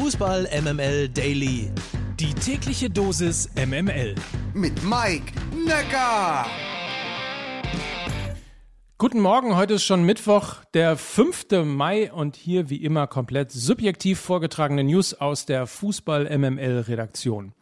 Fußball MML Daily. Die tägliche Dosis MML. Mit Mike Necker. Guten Morgen, heute ist schon Mittwoch, der 5. Mai und hier wie immer komplett subjektiv vorgetragene News aus der Fußball MML Redaktion.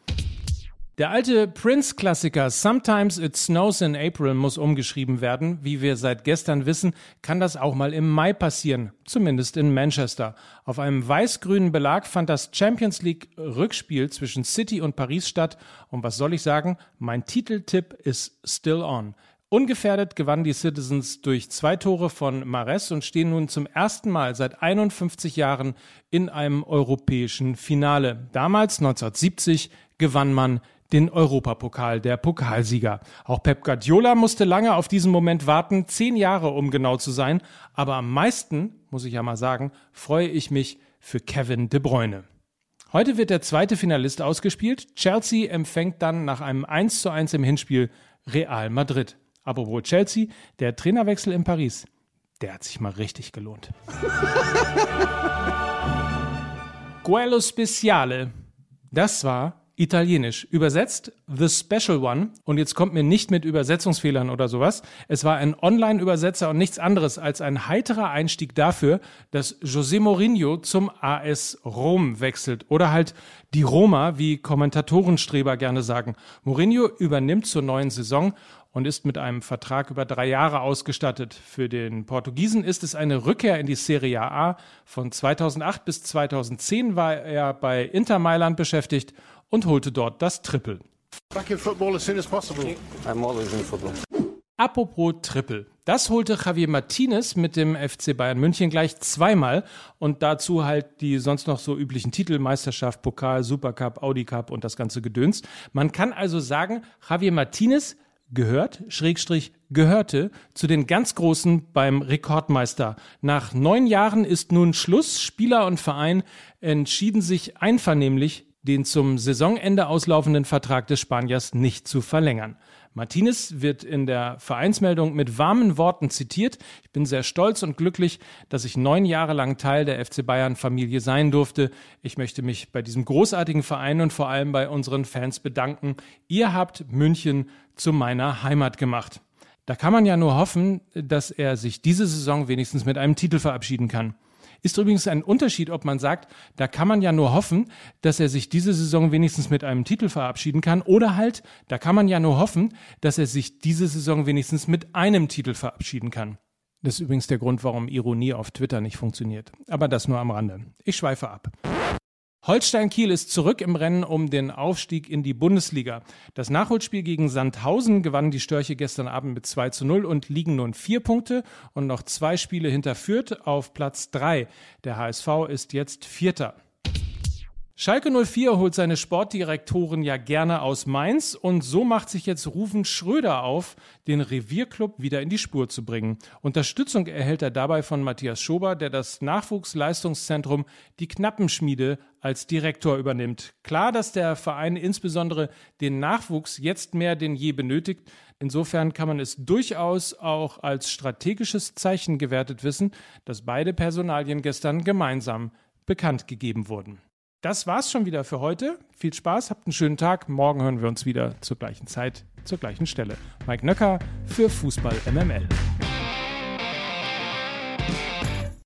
Der alte Prince-Klassiker Sometimes It Snows in April muss umgeschrieben werden. Wie wir seit gestern wissen, kann das auch mal im Mai passieren, zumindest in Manchester. Auf einem weiß-grünen Belag fand das Champions League Rückspiel zwischen City und Paris statt. Und was soll ich sagen? Mein Titeltipp ist still on. Ungefährdet gewannen die Citizens durch zwei Tore von Mares und stehen nun zum ersten Mal seit 51 Jahren in einem europäischen Finale. Damals, 1970, gewann man den Europapokal der Pokalsieger. Auch Pep Guardiola musste lange auf diesen Moment warten, zehn Jahre um genau zu sein, aber am meisten, muss ich ja mal sagen, freue ich mich für Kevin De Bruyne. Heute wird der zweite Finalist ausgespielt. Chelsea empfängt dann nach einem 1 zu 1 im Hinspiel Real Madrid. Apropos Chelsea, der Trainerwechsel in Paris, der hat sich mal richtig gelohnt. Guello Speciale. Das war Italienisch. Übersetzt The Special One. Und jetzt kommt mir nicht mit Übersetzungsfehlern oder sowas. Es war ein Online-Übersetzer und nichts anderes als ein heiterer Einstieg dafür, dass José Mourinho zum AS Rom wechselt. Oder halt die Roma, wie Kommentatorenstreber gerne sagen. Mourinho übernimmt zur neuen Saison und ist mit einem Vertrag über drei Jahre ausgestattet. Für den Portugiesen ist es eine Rückkehr in die Serie A. Von 2008 bis 2010 war er bei Inter Mailand beschäftigt und holte dort das Triple. Back in football as soon as possible. I'm always in football. Apropos Triple. Das holte Javier Martinez mit dem FC Bayern München gleich zweimal und dazu halt die sonst noch so üblichen Titel Meisterschaft, Pokal, Supercup, Audi Cup und das ganze Gedöns. Man kann also sagen, Javier Martinez gehört, Schrägstrich gehörte zu den ganz Großen beim Rekordmeister. Nach neun Jahren ist nun Schluss. Spieler und Verein entschieden sich einvernehmlich den zum Saisonende auslaufenden Vertrag des Spaniers nicht zu verlängern. Martinez wird in der Vereinsmeldung mit warmen Worten zitiert. Ich bin sehr stolz und glücklich, dass ich neun Jahre lang Teil der FC Bayern Familie sein durfte. Ich möchte mich bei diesem großartigen Verein und vor allem bei unseren Fans bedanken. Ihr habt München zu meiner Heimat gemacht. Da kann man ja nur hoffen, dass er sich diese Saison wenigstens mit einem Titel verabschieden kann. Ist übrigens ein Unterschied, ob man sagt, da kann man ja nur hoffen, dass er sich diese Saison wenigstens mit einem Titel verabschieden kann, oder halt, da kann man ja nur hoffen, dass er sich diese Saison wenigstens mit einem Titel verabschieden kann. Das ist übrigens der Grund, warum Ironie auf Twitter nicht funktioniert. Aber das nur am Rande. Ich schweife ab. Holstein Kiel ist zurück im Rennen um den Aufstieg in die Bundesliga. Das Nachholspiel gegen Sandhausen gewannen die Störche gestern Abend mit 2 zu 0 und liegen nun vier Punkte und noch zwei Spiele hinter Fürth auf Platz 3. Der HSV ist jetzt Vierter. Schalke 04 holt seine Sportdirektoren ja gerne aus Mainz und so macht sich jetzt Rufen Schröder auf, den Revierclub wieder in die Spur zu bringen. Unterstützung erhält er dabei von Matthias Schober, der das Nachwuchsleistungszentrum Die Knappenschmiede als Direktor übernimmt. Klar, dass der Verein insbesondere den Nachwuchs jetzt mehr denn je benötigt. Insofern kann man es durchaus auch als strategisches Zeichen gewertet wissen, dass beide Personalien gestern gemeinsam bekannt gegeben wurden. Das war's schon wieder für heute. Viel Spaß, habt einen schönen Tag. Morgen hören wir uns wieder zur gleichen Zeit, zur gleichen Stelle. Mike Nöcker für Fußball MML.